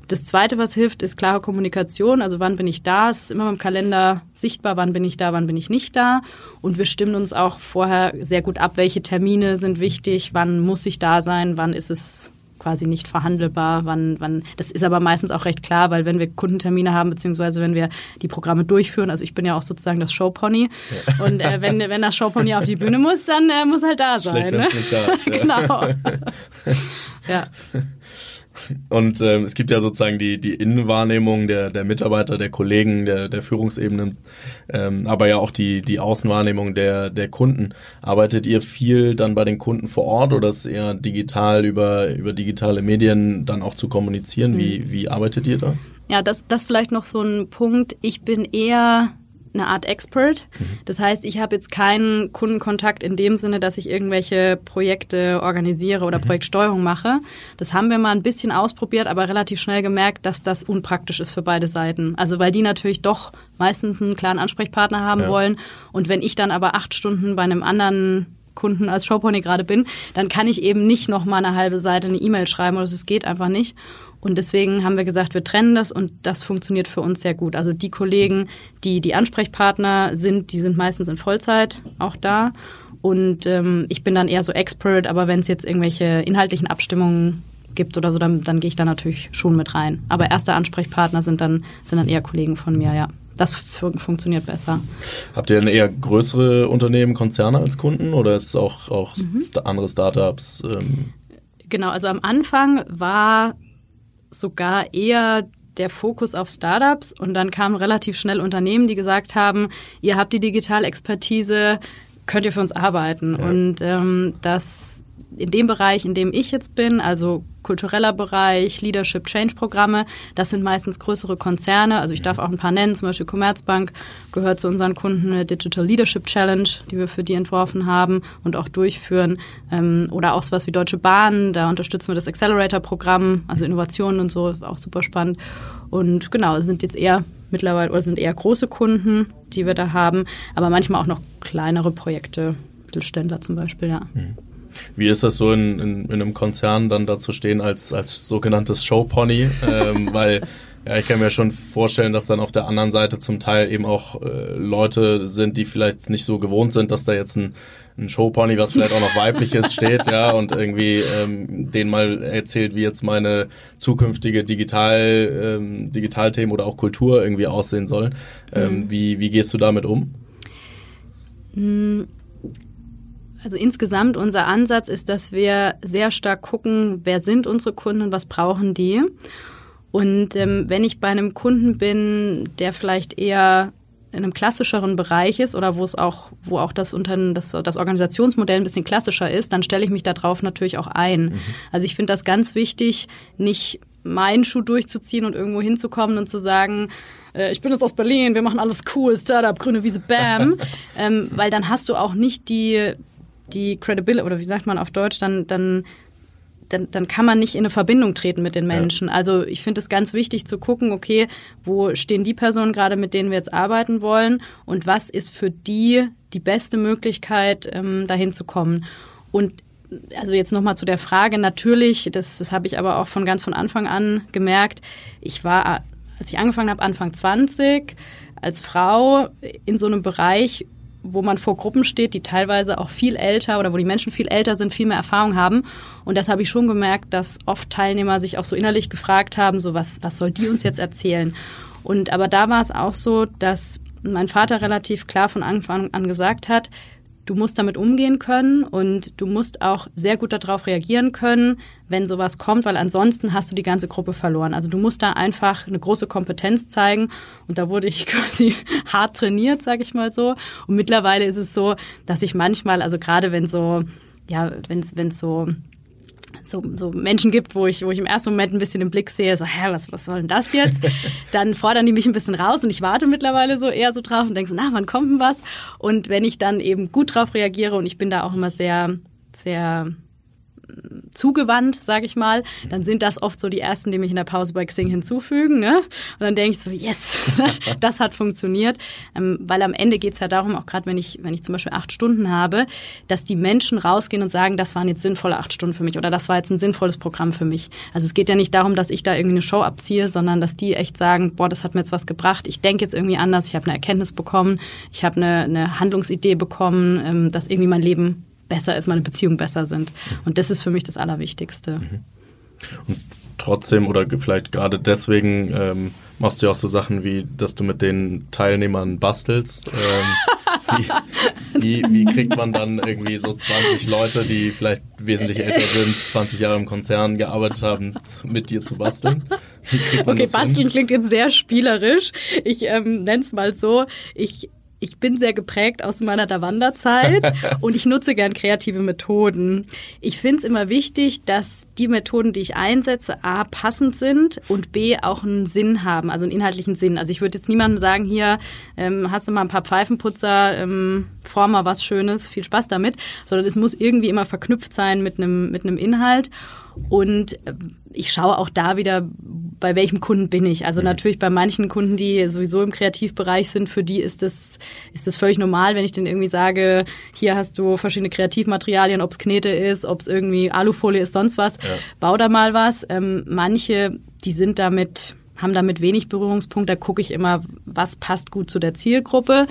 Das Zweite, was hilft, ist klare Kommunikation. Also wann bin ich da? Es ist immer im Kalender sichtbar, wann bin ich da, wann bin ich nicht da. Und wir stimmen uns auch vorher sehr gut ab, welche Termine sind wichtig, wann muss ich da sein, wann ist es quasi nicht verhandelbar, wann, wann, das ist aber meistens auch recht klar, weil wenn wir Kundentermine haben, beziehungsweise wenn wir die Programme durchführen, also ich bin ja auch sozusagen das Showpony ja. und äh, wenn, wenn das Showpony auf die Bühne muss, dann äh, muss halt da sein. Schlecht, ne? nicht da ist, ja. [LAUGHS] genau. [LAUGHS] ja. Und ähm, es gibt ja sozusagen die, die Innenwahrnehmung der, der Mitarbeiter, der Kollegen, der, der Führungsebenen, ähm, aber ja auch die, die Außenwahrnehmung der, der Kunden. Arbeitet ihr viel dann bei den Kunden vor Ort oder ist eher digital über, über digitale Medien dann auch zu kommunizieren? Wie, mhm. wie arbeitet ihr da? Ja, das, das vielleicht noch so ein Punkt. Ich bin eher eine Art Expert. Mhm. Das heißt, ich habe jetzt keinen Kundenkontakt in dem Sinne, dass ich irgendwelche Projekte organisiere oder mhm. Projektsteuerung mache. Das haben wir mal ein bisschen ausprobiert, aber relativ schnell gemerkt, dass das unpraktisch ist für beide Seiten. Also weil die natürlich doch meistens einen klaren Ansprechpartner haben ja. wollen. Und wenn ich dann aber acht Stunden bei einem anderen Kunden als Showpony gerade bin, dann kann ich eben nicht noch mal eine halbe Seite eine E-Mail schreiben oder es geht einfach nicht. Und deswegen haben wir gesagt, wir trennen das und das funktioniert für uns sehr gut. Also die Kollegen, die die Ansprechpartner sind, die sind meistens in Vollzeit auch da. Und ähm, ich bin dann eher so Expert, aber wenn es jetzt irgendwelche inhaltlichen Abstimmungen gibt oder so, dann, dann gehe ich da natürlich schon mit rein. Aber erste Ansprechpartner sind dann, sind dann eher Kollegen von mir, ja. Das funktioniert besser. Habt ihr denn eher größere Unternehmen, Konzerne als Kunden oder ist es auch, auch mhm. andere Startups? Ähm? Genau, also am Anfang war sogar eher der Fokus auf Startups und dann kamen relativ schnell Unternehmen, die gesagt haben, ihr habt die Digitalexpertise, könnt ihr für uns arbeiten. Ja. Und ähm, das in dem Bereich, in dem ich jetzt bin, also kultureller Bereich, Leadership Change Programme, das sind meistens größere Konzerne. Also ich darf auch ein paar nennen, zum Beispiel Commerzbank gehört zu unseren Kunden eine Digital Leadership Challenge, die wir für die entworfen haben und auch durchführen. Ähm, oder auch sowas wie Deutsche Bahn, da unterstützen wir das Accelerator-Programm, also Innovationen und so, auch super spannend. Und genau, sind jetzt eher mittlerweile oder sind eher große Kunden, die wir da haben, aber manchmal auch noch kleinere Projekte, Mittelständler zum Beispiel, ja. Mhm. Wie ist das so in, in, in einem Konzern dann da zu stehen als, als sogenanntes Showpony? ähm, [LAUGHS] weil ja, ich kann mir schon vorstellen, dass dann auf der anderen Seite zum Teil eben auch äh, Leute sind, die vielleicht nicht so gewohnt sind, dass da jetzt ein, ein Showpony, was vielleicht auch noch weiblich ist, steht, ja, und irgendwie ähm, denen mal erzählt, wie jetzt meine zukünftige Digital, ähm, Digitalthemen oder auch Kultur irgendwie aussehen soll. Ähm, mhm. wie, wie gehst du damit um? Also insgesamt unser Ansatz ist, dass wir sehr stark gucken, wer sind unsere Kunden und was brauchen die. Und ähm, wenn ich bei einem Kunden bin, der vielleicht eher in einem klassischeren Bereich ist oder wo es auch, wo auch das, unter, das, das Organisationsmodell ein bisschen klassischer ist, dann stelle ich mich darauf natürlich auch ein. Mhm. Also ich finde das ganz wichtig, nicht meinen Schuh durchzuziehen und irgendwo hinzukommen und zu sagen, äh, ich bin jetzt aus Berlin, wir machen alles cool, Startup, grüne Wiese, bam. [LAUGHS] ähm, weil dann hast du auch nicht die, die Credibility, oder wie sagt man auf Deutsch, dann, dann, dann, dann kann man nicht in eine Verbindung treten mit den Menschen. Ja. Also ich finde es ganz wichtig zu gucken, okay, wo stehen die Personen gerade, mit denen wir jetzt arbeiten wollen und was ist für die die beste Möglichkeit, ähm, dahin zu kommen. Und also jetzt nochmal zu der Frage, natürlich, das, das habe ich aber auch von ganz von Anfang an gemerkt, ich war, als ich angefangen habe, Anfang 20, als Frau in so einem Bereich wo man vor Gruppen steht, die teilweise auch viel älter oder wo die Menschen viel älter sind, viel mehr Erfahrung haben. Und das habe ich schon gemerkt, dass oft Teilnehmer sich auch so innerlich gefragt haben, so was, was soll die uns jetzt erzählen? Und aber da war es auch so, dass mein Vater relativ klar von Anfang an gesagt hat, du musst damit umgehen können und du musst auch sehr gut darauf reagieren können, wenn sowas kommt, weil ansonsten hast du die ganze Gruppe verloren. Also du musst da einfach eine große Kompetenz zeigen und da wurde ich [LAUGHS] quasi hart trainiert, sage ich mal so. Und mittlerweile ist es so, dass ich manchmal, also gerade wenn so, ja, wenn es so so, so Menschen gibt, wo ich, wo ich im ersten Moment ein bisschen im Blick sehe, so, hä, was, was soll denn das jetzt? [LAUGHS] Dann fordern die mich ein bisschen raus und ich warte mittlerweile so eher so drauf und denke so, na, wann kommt denn was? Und wenn ich dann eben gut drauf reagiere und ich bin da auch immer sehr, sehr zugewandt, sage ich mal, dann sind das oft so die ersten, die mich in der Pause bei Xing hinzufügen. Ne? Und dann denke ich so, yes, [LAUGHS] das hat funktioniert. Ähm, weil am Ende geht es ja darum, auch gerade wenn ich, wenn ich zum Beispiel acht Stunden habe, dass die Menschen rausgehen und sagen, das waren jetzt sinnvolle acht Stunden für mich oder das war jetzt ein sinnvolles Programm für mich. Also es geht ja nicht darum, dass ich da irgendwie eine Show abziehe, sondern dass die echt sagen, boah, das hat mir jetzt was gebracht, ich denke jetzt irgendwie anders, ich habe eine Erkenntnis bekommen, ich habe eine, eine Handlungsidee bekommen, ähm, dass irgendwie mein Leben besser ist, meine Beziehungen besser sind. Und das ist für mich das Allerwichtigste. Mhm. Und trotzdem oder vielleicht gerade deswegen ähm, machst du ja auch so Sachen wie, dass du mit den Teilnehmern bastelst. Ähm, wie, [LAUGHS] wie, wie, kriegt man dann irgendwie so 20 Leute, die vielleicht wesentlich älter sind, 20 Jahre im Konzern gearbeitet haben, mit dir zu basteln? okay, basteln hin? klingt jetzt sehr spielerisch. Ich ähm, nenne es mal so. Ich ich bin sehr geprägt aus meiner Dawanderzeit [LAUGHS] und ich nutze gern kreative Methoden. Ich finde es immer wichtig, dass die Methoden, die ich einsetze, a passend sind und b auch einen Sinn haben, also einen inhaltlichen Sinn. Also ich würde jetzt niemandem sagen, hier ähm, hast du mal ein paar Pfeifenputzer, ähm, form mal was Schönes, viel Spaß damit, sondern es muss irgendwie immer verknüpft sein mit einem mit einem Inhalt. Und äh, ich schaue auch da wieder, bei welchem Kunden bin ich. Also mhm. natürlich bei manchen Kunden, die sowieso im Kreativbereich sind, für die ist das, ist das völlig normal, wenn ich denen irgendwie sage, hier hast du verschiedene Kreativmaterialien, ob es Knete ist, ob es irgendwie Alufolie ist, sonst was, ja. bau da mal was. Ähm, manche, die sind damit haben damit wenig Berührungspunkt. Da gucke ich immer, was passt gut zu der Zielgruppe.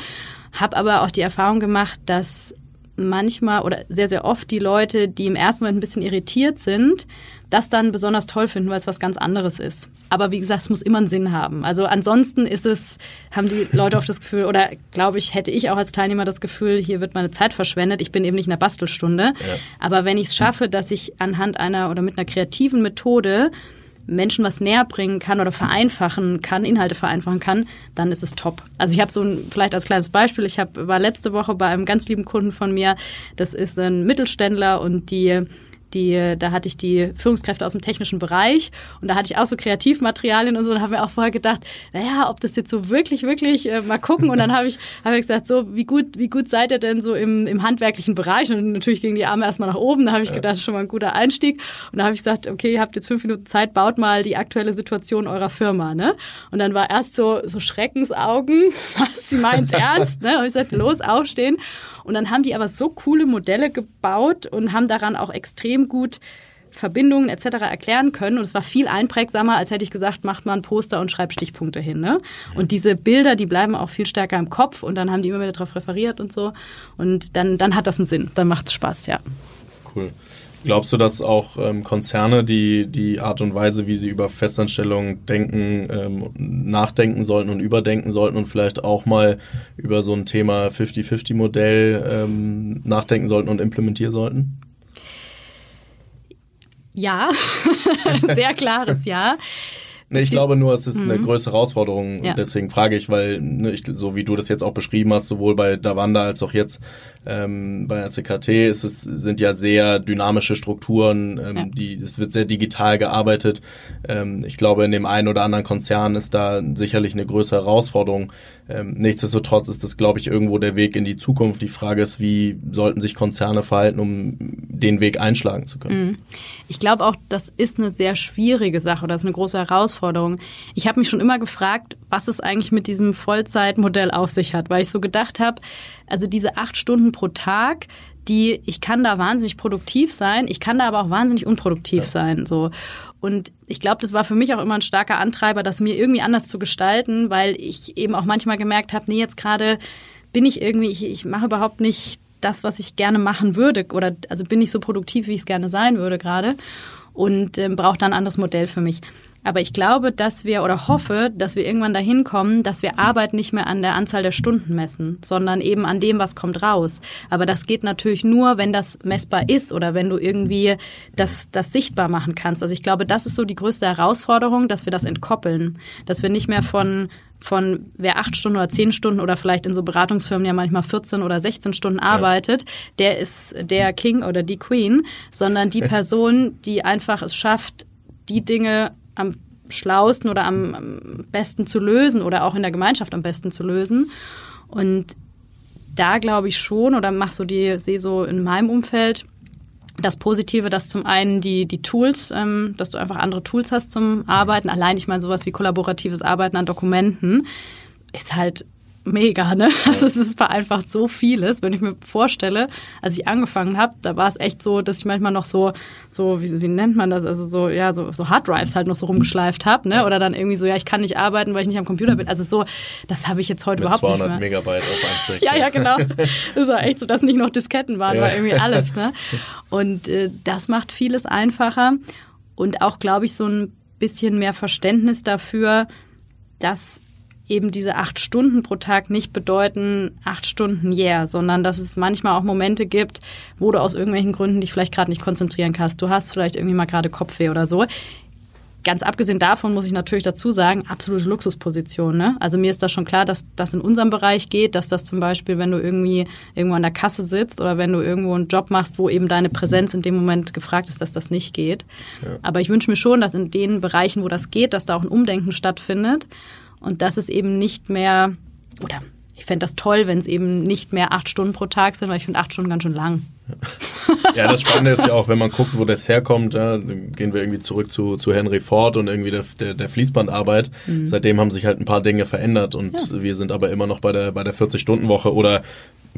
Hab aber auch die Erfahrung gemacht, dass manchmal oder sehr, sehr oft die Leute, die im ersten Moment ein bisschen irritiert sind, das dann besonders toll finden, weil es was ganz anderes ist. Aber wie gesagt, es muss immer einen Sinn haben. Also ansonsten ist es, haben die Leute oft das Gefühl, oder glaube ich, hätte ich auch als Teilnehmer das Gefühl, hier wird meine Zeit verschwendet. Ich bin eben nicht in der Bastelstunde. Ja. Aber wenn ich es schaffe, dass ich anhand einer oder mit einer kreativen Methode Menschen was näher bringen kann oder vereinfachen kann, Inhalte vereinfachen kann, dann ist es top. Also ich habe so ein, vielleicht als kleines Beispiel, ich hab, war letzte Woche bei einem ganz lieben Kunden von mir, das ist ein Mittelständler und die die, da hatte ich die Führungskräfte aus dem technischen Bereich und da hatte ich auch so Kreativmaterialien und so. Und habe mir auch vorher gedacht, naja, ob das jetzt so wirklich, wirklich äh, mal gucken. Und dann habe ich, [LAUGHS] hab ich gesagt, so wie gut, wie gut seid ihr denn so im, im handwerklichen Bereich? Und natürlich gingen die Arme erstmal nach oben, da habe ich gedacht, das ist schon mal ein guter Einstieg. Und da habe ich gesagt, okay, ihr habt jetzt fünf Minuten Zeit, baut mal die aktuelle Situation eurer Firma, ne? Und dann war erst so, so Schreckensaugen, [LAUGHS] was, sie meint's [LAUGHS] ernst, ne? Und ich sagte, los, aufstehen und dann haben die aber so coole Modelle gebaut und haben daran auch extrem gut Verbindungen etc. erklären können. Und es war viel einprägsamer, als hätte ich gesagt, macht mal ein Poster und schreibt Stichpunkte hin. Ne? Und diese Bilder, die bleiben auch viel stärker im Kopf und dann haben die immer wieder darauf referiert und so. Und dann, dann hat das einen Sinn. Dann macht es Spaß, ja. Cool. Glaubst du, dass auch ähm, Konzerne die, die Art und Weise, wie sie über Festanstellungen denken, ähm, nachdenken sollten und überdenken sollten und vielleicht auch mal über so ein Thema 50-50-Modell ähm, nachdenken sollten und implementieren sollten? Ja, [LAUGHS] sehr klares Ja. Nee, ich glaube nur, es ist mhm. eine größere Herausforderung. Ja. Deswegen frage ich, weil, ne, ich, so wie du das jetzt auch beschrieben hast, sowohl bei Davanda als auch jetzt ähm, bei RCKT, ist es, sind ja sehr dynamische Strukturen, ähm, ja. die, es wird sehr digital gearbeitet. Ähm, ich glaube, in dem einen oder anderen Konzern ist da sicherlich eine größere Herausforderung. Ähm, nichtsdestotrotz ist das, glaube ich, irgendwo der Weg in die Zukunft. Die Frage ist, wie sollten sich Konzerne verhalten, um den Weg einschlagen zu können? Mhm. Ich glaube auch, das ist eine sehr schwierige Sache oder das ist eine große Herausforderung. Ich habe mich schon immer gefragt, was es eigentlich mit diesem Vollzeitmodell auf sich hat, weil ich so gedacht habe, also diese acht Stunden pro Tag, die, ich kann da wahnsinnig produktiv sein, ich kann da aber auch wahnsinnig unproduktiv ja. sein, so. Und ich glaube, das war für mich auch immer ein starker Antreiber, das mir irgendwie anders zu gestalten, weil ich eben auch manchmal gemerkt habe, nee, jetzt gerade bin ich irgendwie, ich, ich mache überhaupt nicht das, was ich gerne machen würde oder also bin ich so produktiv, wie ich es gerne sein würde gerade und ähm, brauche dann ein anderes Modell für mich. Aber ich glaube, dass wir oder hoffe, dass wir irgendwann dahin kommen, dass wir Arbeit nicht mehr an der Anzahl der Stunden messen, sondern eben an dem, was kommt raus. Aber das geht natürlich nur, wenn das messbar ist oder wenn du irgendwie das, das sichtbar machen kannst. Also ich glaube, das ist so die größte Herausforderung, dass wir das entkoppeln. Dass wir nicht mehr von von wer acht Stunden oder zehn Stunden oder vielleicht in so Beratungsfirmen ja manchmal 14 oder 16 Stunden arbeitet, ja. der ist der King oder die Queen, sondern die [LAUGHS] Person, die einfach es schafft, die Dinge am schlausten oder am, am besten zu lösen oder auch in der Gemeinschaft am besten zu lösen. Und da glaube ich schon oder mache so die, sehe so in meinem Umfeld das Positive, dass zum einen die, die Tools, ähm, dass du einfach andere Tools hast zum Arbeiten. Allein, ich meine, sowas wie kollaboratives Arbeiten an Dokumenten ist halt mega, ne? Also es ist vereinfacht so vieles. Wenn ich mir vorstelle, als ich angefangen habe, da war es echt so, dass ich manchmal noch so, so wie, wie nennt man das, also so, ja, so, so Harddrives halt noch so rumgeschleift habe, ne? Oder dann irgendwie so, ja, ich kann nicht arbeiten, weil ich nicht am Computer bin. Also so, das habe ich jetzt heute Mit überhaupt 200 nicht mehr. Megabyte auf einem Stick. [LAUGHS] ja, ja, genau. Das war echt so, dass nicht noch Disketten waren, ja. war irgendwie alles, ne? [LAUGHS] Und äh, das macht vieles einfacher und auch, glaube ich, so ein bisschen mehr Verständnis dafür, dass eben diese acht Stunden pro Tag nicht bedeuten acht Stunden yeah, sondern dass es manchmal auch Momente gibt, wo du aus irgendwelchen Gründen dich vielleicht gerade nicht konzentrieren kannst. Du hast vielleicht irgendwie mal gerade Kopfweh oder so. ganz abgesehen davon muss ich natürlich dazu sagen, absolute Luxusposition. Ne? Also mir ist da schon klar, dass das in unserem Bereich geht, dass das zum Beispiel, wenn du irgendwie irgendwo an der Kasse sitzt oder wenn du irgendwo einen Job machst, wo eben deine Präsenz in dem Moment gefragt ist, dass das nicht geht. Ja. Aber ich wünsche mir schon, dass in den Bereichen, wo das geht, dass da auch ein Umdenken stattfindet und dass es eben nicht mehr, oder ich fände das toll, wenn es eben nicht mehr acht Stunden pro Tag sind, weil ich finde acht Stunden ganz schön lang. Ja, das Spannende ist ja auch, wenn man guckt, wo das herkommt, ja, gehen wir irgendwie zurück zu, zu Henry Ford und irgendwie der, der, der Fließbandarbeit. Mhm. Seitdem haben sich halt ein paar Dinge verändert und ja. wir sind aber immer noch bei der, bei der 40-Stunden-Woche oder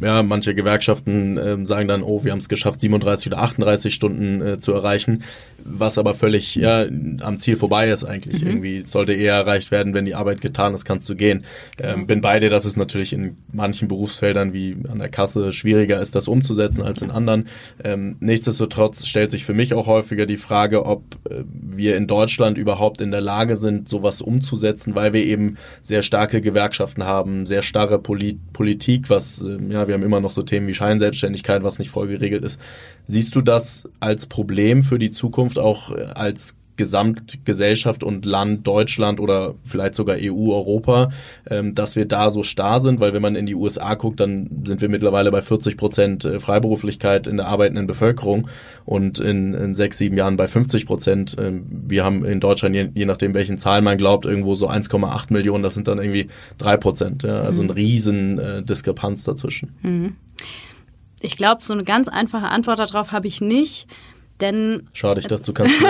ja, manche Gewerkschaften äh, sagen dann, oh, wir haben es geschafft, 37 oder 38 Stunden äh, zu erreichen, was aber völlig ja, am Ziel vorbei ist eigentlich. Mhm. Irgendwie sollte eher erreicht werden, wenn die Arbeit getan ist, kannst du gehen. Ähm, bin bei dir, dass es natürlich in manchen Berufsfeldern wie an der Kasse schwieriger ist, das umzusetzen als in anderen. Ähm, nichtsdestotrotz stellt sich für mich auch häufiger die Frage, ob äh, wir in Deutschland überhaupt in der Lage sind, sowas umzusetzen, weil wir eben sehr starke Gewerkschaften haben, sehr starre Polit Politik, was äh, ja wir haben immer noch so Themen wie Scheinselbstständigkeit, was nicht voll geregelt ist. Siehst du das als Problem für die Zukunft, auch äh, als Gesamtgesellschaft und Land Deutschland oder vielleicht sogar EU, Europa, ähm, dass wir da so starr sind, weil wenn man in die USA guckt, dann sind wir mittlerweile bei 40 Prozent äh, Freiberuflichkeit in der arbeitenden Bevölkerung und in, in sechs, sieben Jahren bei 50 Prozent. Ähm, wir haben in Deutschland, je, je nachdem welchen Zahlen man glaubt, irgendwo so 1,8 Millionen, das sind dann irgendwie drei Prozent. Ja? Also mhm. ein riesen äh, Diskrepanz dazwischen. Mhm. Ich glaube, so eine ganz einfache Antwort darauf habe ich nicht. Denn Schade, ich dachte, du kannst [LAUGHS]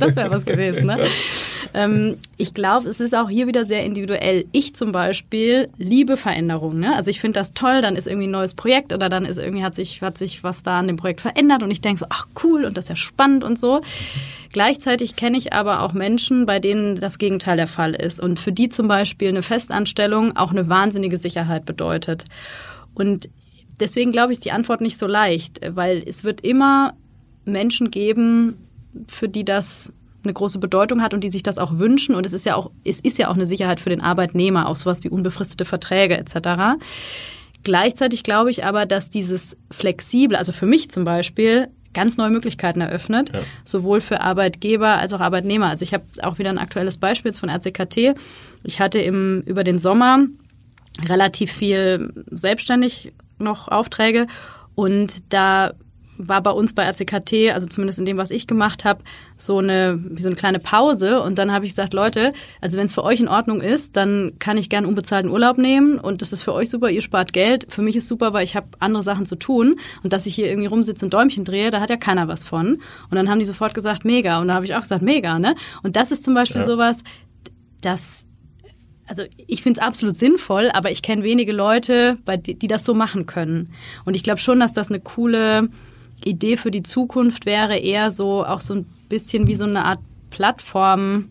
Das wäre was gewesen, ne? Ähm, ich glaube, es ist auch hier wieder sehr individuell. Ich zum Beispiel liebe Veränderungen. Ne? Also ich finde das toll, dann ist irgendwie ein neues Projekt oder dann ist irgendwie hat sich, hat sich was da an dem Projekt verändert und ich denke so, ach cool und das ist ja spannend und so. Gleichzeitig kenne ich aber auch Menschen, bei denen das Gegenteil der Fall ist und für die zum Beispiel eine Festanstellung auch eine wahnsinnige Sicherheit bedeutet. Und deswegen glaube ich, ist die Antwort nicht so leicht, weil es wird immer Menschen geben, für die das eine große Bedeutung hat und die sich das auch wünschen. Und es ist ja auch, es ist ja auch eine Sicherheit für den Arbeitnehmer, auch sowas wie unbefristete Verträge etc. Gleichzeitig glaube ich aber, dass dieses flexible, also für mich zum Beispiel, ganz neue Möglichkeiten eröffnet, ja. sowohl für Arbeitgeber als auch Arbeitnehmer. Also ich habe auch wieder ein aktuelles Beispiel von RCKT. Ich hatte im, über den Sommer relativ viel selbstständig noch Aufträge und da war bei uns bei RCKT, also zumindest in dem, was ich gemacht habe, so eine, wie so eine kleine Pause. Und dann habe ich gesagt, Leute, also wenn es für euch in Ordnung ist, dann kann ich gern unbezahlten Urlaub nehmen und das ist für euch super, ihr spart Geld. Für mich ist super, weil ich habe andere Sachen zu tun und dass ich hier irgendwie rumsitze und Däumchen drehe, da hat ja keiner was von. Und dann haben die sofort gesagt, mega. Und da habe ich auch gesagt, mega, ne? Und das ist zum Beispiel ja. sowas, das also ich finde es absolut sinnvoll, aber ich kenne wenige Leute, bei, die, die das so machen können. Und ich glaube schon, dass das eine coole Idee für die Zukunft wäre, eher so auch so ein bisschen wie so eine Art Plattform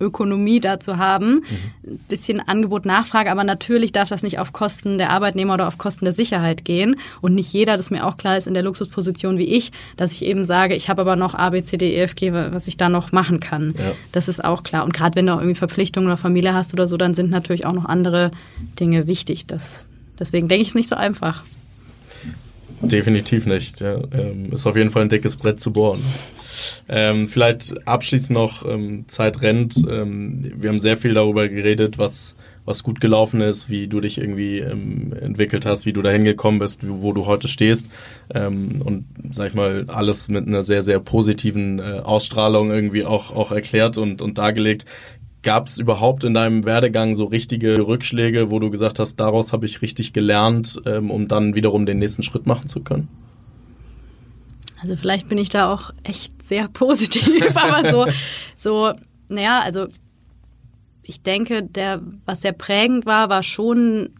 Ökonomie dazu haben. Mhm. Ein bisschen Angebot, Nachfrage, aber natürlich darf das nicht auf Kosten der Arbeitnehmer oder auf Kosten der Sicherheit gehen. Und nicht jeder, das mir auch klar ist, in der Luxusposition wie ich, dass ich eben sage, ich habe aber noch A, B, C, D, E, F, G, was ich da noch machen kann. Ja. Das ist auch klar. Und gerade wenn du auch irgendwie Verpflichtungen oder Familie hast oder so, dann sind natürlich auch noch andere Dinge wichtig. Das, deswegen denke ich, es nicht so einfach. Definitiv nicht. Ja. Ähm, ist auf jeden Fall ein dickes Brett zu bohren. Ähm, vielleicht abschließend noch, ähm, Zeit rennt. Ähm, wir haben sehr viel darüber geredet, was, was gut gelaufen ist, wie du dich irgendwie ähm, entwickelt hast, wie du dahin gekommen bist, wo, du heute stehst. Ähm, und sag ich mal, alles mit einer sehr, sehr positiven äh, Ausstrahlung irgendwie auch, auch erklärt und, und dargelegt. Gab es überhaupt in deinem Werdegang so richtige Rückschläge, wo du gesagt hast, daraus habe ich richtig gelernt, ähm, um dann wiederum den nächsten Schritt machen zu können? Also vielleicht bin ich da auch echt sehr [LAUGHS] positiv, aber so, so, naja, also ich denke, der, was sehr prägend war, war schon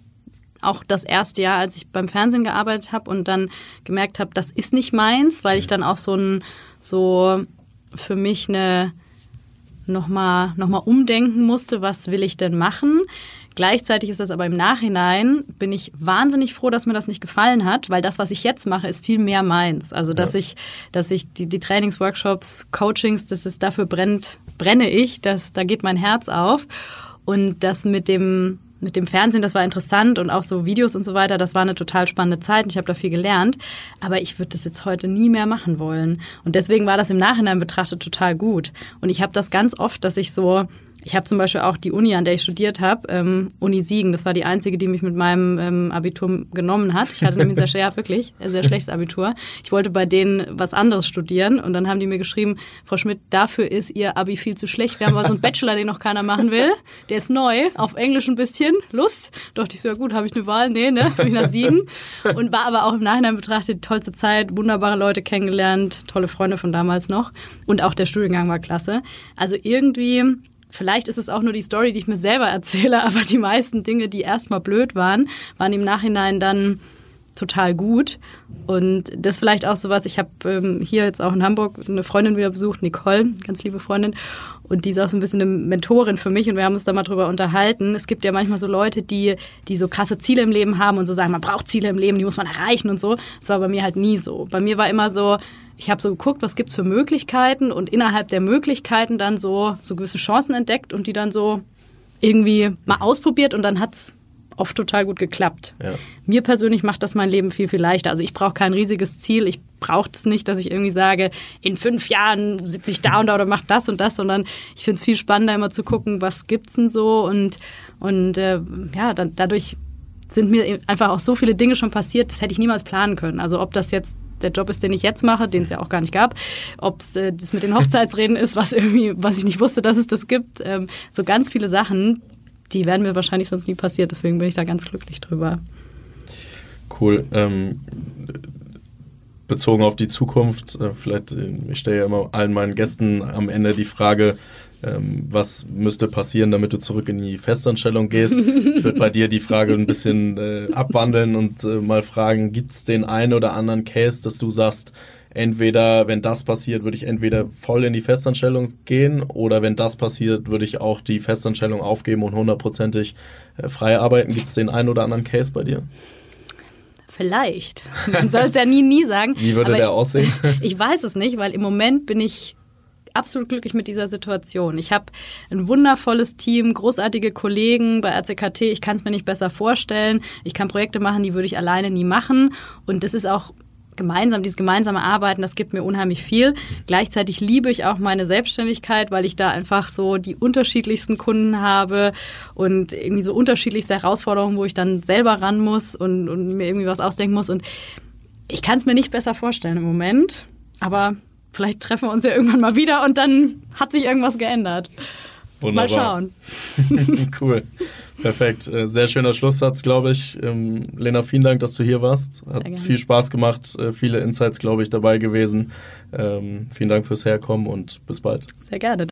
auch das erste Jahr, als ich beim Fernsehen gearbeitet habe und dann gemerkt habe, das ist nicht meins, weil ich dann auch so ein, so für mich eine nochmal noch mal umdenken musste, was will ich denn machen. Gleichzeitig ist das aber im Nachhinein, bin ich wahnsinnig froh, dass mir das nicht gefallen hat, weil das, was ich jetzt mache, ist viel mehr meins. Also, dass ja. ich, dass ich die, die Trainings, Workshops, Coachings, das ist dafür brennt, brenne ich, das, da geht mein Herz auf. Und das mit dem, mit dem Fernsehen, das war interessant und auch so Videos und so weiter, das war eine total spannende Zeit und ich habe da viel gelernt. Aber ich würde das jetzt heute nie mehr machen wollen. Und deswegen war das im Nachhinein betrachtet total gut. Und ich habe das ganz oft, dass ich so ich habe zum Beispiel auch die Uni, an der ich studiert habe, ähm, Uni Siegen. Das war die einzige, die mich mit meinem ähm, Abitur genommen hat. Ich hatte nämlich sehr, [LAUGHS] ja, wirklich, sehr schlechtes Abitur. Ich wollte bei denen was anderes studieren und dann haben die mir geschrieben, Frau Schmidt, dafür ist Ihr Abi viel zu schlecht. Wir haben aber so einen Bachelor, den noch keiner machen will. Der ist neu, auf Englisch ein bisschen. Lust? Dachte ich so, ja gut, habe ich eine Wahl? Nee, ne? Bin ich nach Siegen. Und war aber auch im Nachhinein betrachtet tollste Zeit, wunderbare Leute kennengelernt, tolle Freunde von damals noch. Und auch der Studiengang war klasse. Also irgendwie Vielleicht ist es auch nur die Story, die ich mir selber erzähle, [LAUGHS] aber die meisten Dinge, die erstmal blöd waren, waren im Nachhinein dann total gut. Und das vielleicht auch so was, ich habe ähm, hier jetzt auch in Hamburg eine Freundin wieder besucht, Nicole, ganz liebe Freundin. Und die ist auch so ein bisschen eine Mentorin für mich und wir haben uns da mal drüber unterhalten. Es gibt ja manchmal so Leute, die, die so krasse Ziele im Leben haben und so sagen, man braucht Ziele im Leben, die muss man erreichen und so. Das war bei mir halt nie so. Bei mir war immer so, ich habe so geguckt, was gibt's für Möglichkeiten und innerhalb der Möglichkeiten dann so, so gewisse Chancen entdeckt und die dann so irgendwie mal ausprobiert und dann hat's oft total gut geklappt. Ja. Mir persönlich macht das mein Leben viel, viel leichter. Also ich brauche kein riesiges Ziel. Ich brauche es nicht, dass ich irgendwie sage, in fünf Jahren sitze ich da und da oder mache das und das, sondern ich finde es viel spannender, immer zu gucken, was gibt's denn so und, und äh, ja, dann, dadurch sind mir einfach auch so viele Dinge schon passiert, das hätte ich niemals planen können. Also ob das jetzt der Job ist, den ich jetzt mache, den es ja auch gar nicht gab, ob es äh, das mit den Hochzeitsreden ist, was irgendwie, was ich nicht wusste, dass es das gibt. Ähm, so ganz viele Sachen, die wären mir wahrscheinlich sonst nie passiert. Deswegen bin ich da ganz glücklich drüber. Cool. Ähm, bezogen auf die Zukunft, äh, vielleicht, äh, ich stelle ja immer allen meinen Gästen am Ende die Frage, ähm, was müsste passieren, damit du zurück in die Festanstellung gehst. Ich würde bei dir die Frage ein bisschen äh, abwandeln und äh, mal fragen, gibt es den einen oder anderen Case, dass du sagst, entweder, wenn das passiert, würde ich entweder voll in die Festanstellung gehen oder wenn das passiert, würde ich auch die Festanstellung aufgeben und hundertprozentig äh, frei arbeiten. Gibt es den einen oder anderen Case bei dir? Vielleicht. Man soll es ja nie, nie sagen. Wie würde der aussehen? [LAUGHS] Ich weiß es nicht, weil im Moment bin ich absolut glücklich mit dieser Situation. Ich habe ein wundervolles Team, großartige Kollegen bei RCKT. Ich kann es mir nicht besser vorstellen. Ich kann Projekte machen, die würde ich alleine nie machen. Und das ist auch gemeinsam, dieses gemeinsame Arbeiten, das gibt mir unheimlich viel. Gleichzeitig liebe ich auch meine Selbstständigkeit, weil ich da einfach so die unterschiedlichsten Kunden habe und irgendwie so unterschiedlichste Herausforderungen, wo ich dann selber ran muss und, und mir irgendwie was ausdenken muss. Und ich kann es mir nicht besser vorstellen im Moment, aber vielleicht treffen wir uns ja irgendwann mal wieder und dann hat sich irgendwas geändert. Wunderbar. Mal schauen. [LAUGHS] cool. Perfekt. Äh, sehr schöner Schlusssatz, glaube ich. Ähm, Lena, vielen Dank, dass du hier warst. Hat viel Spaß gemacht, äh, viele Insights, glaube ich, dabei gewesen. Ähm, vielen Dank fürs Herkommen und bis bald. Sehr gerne.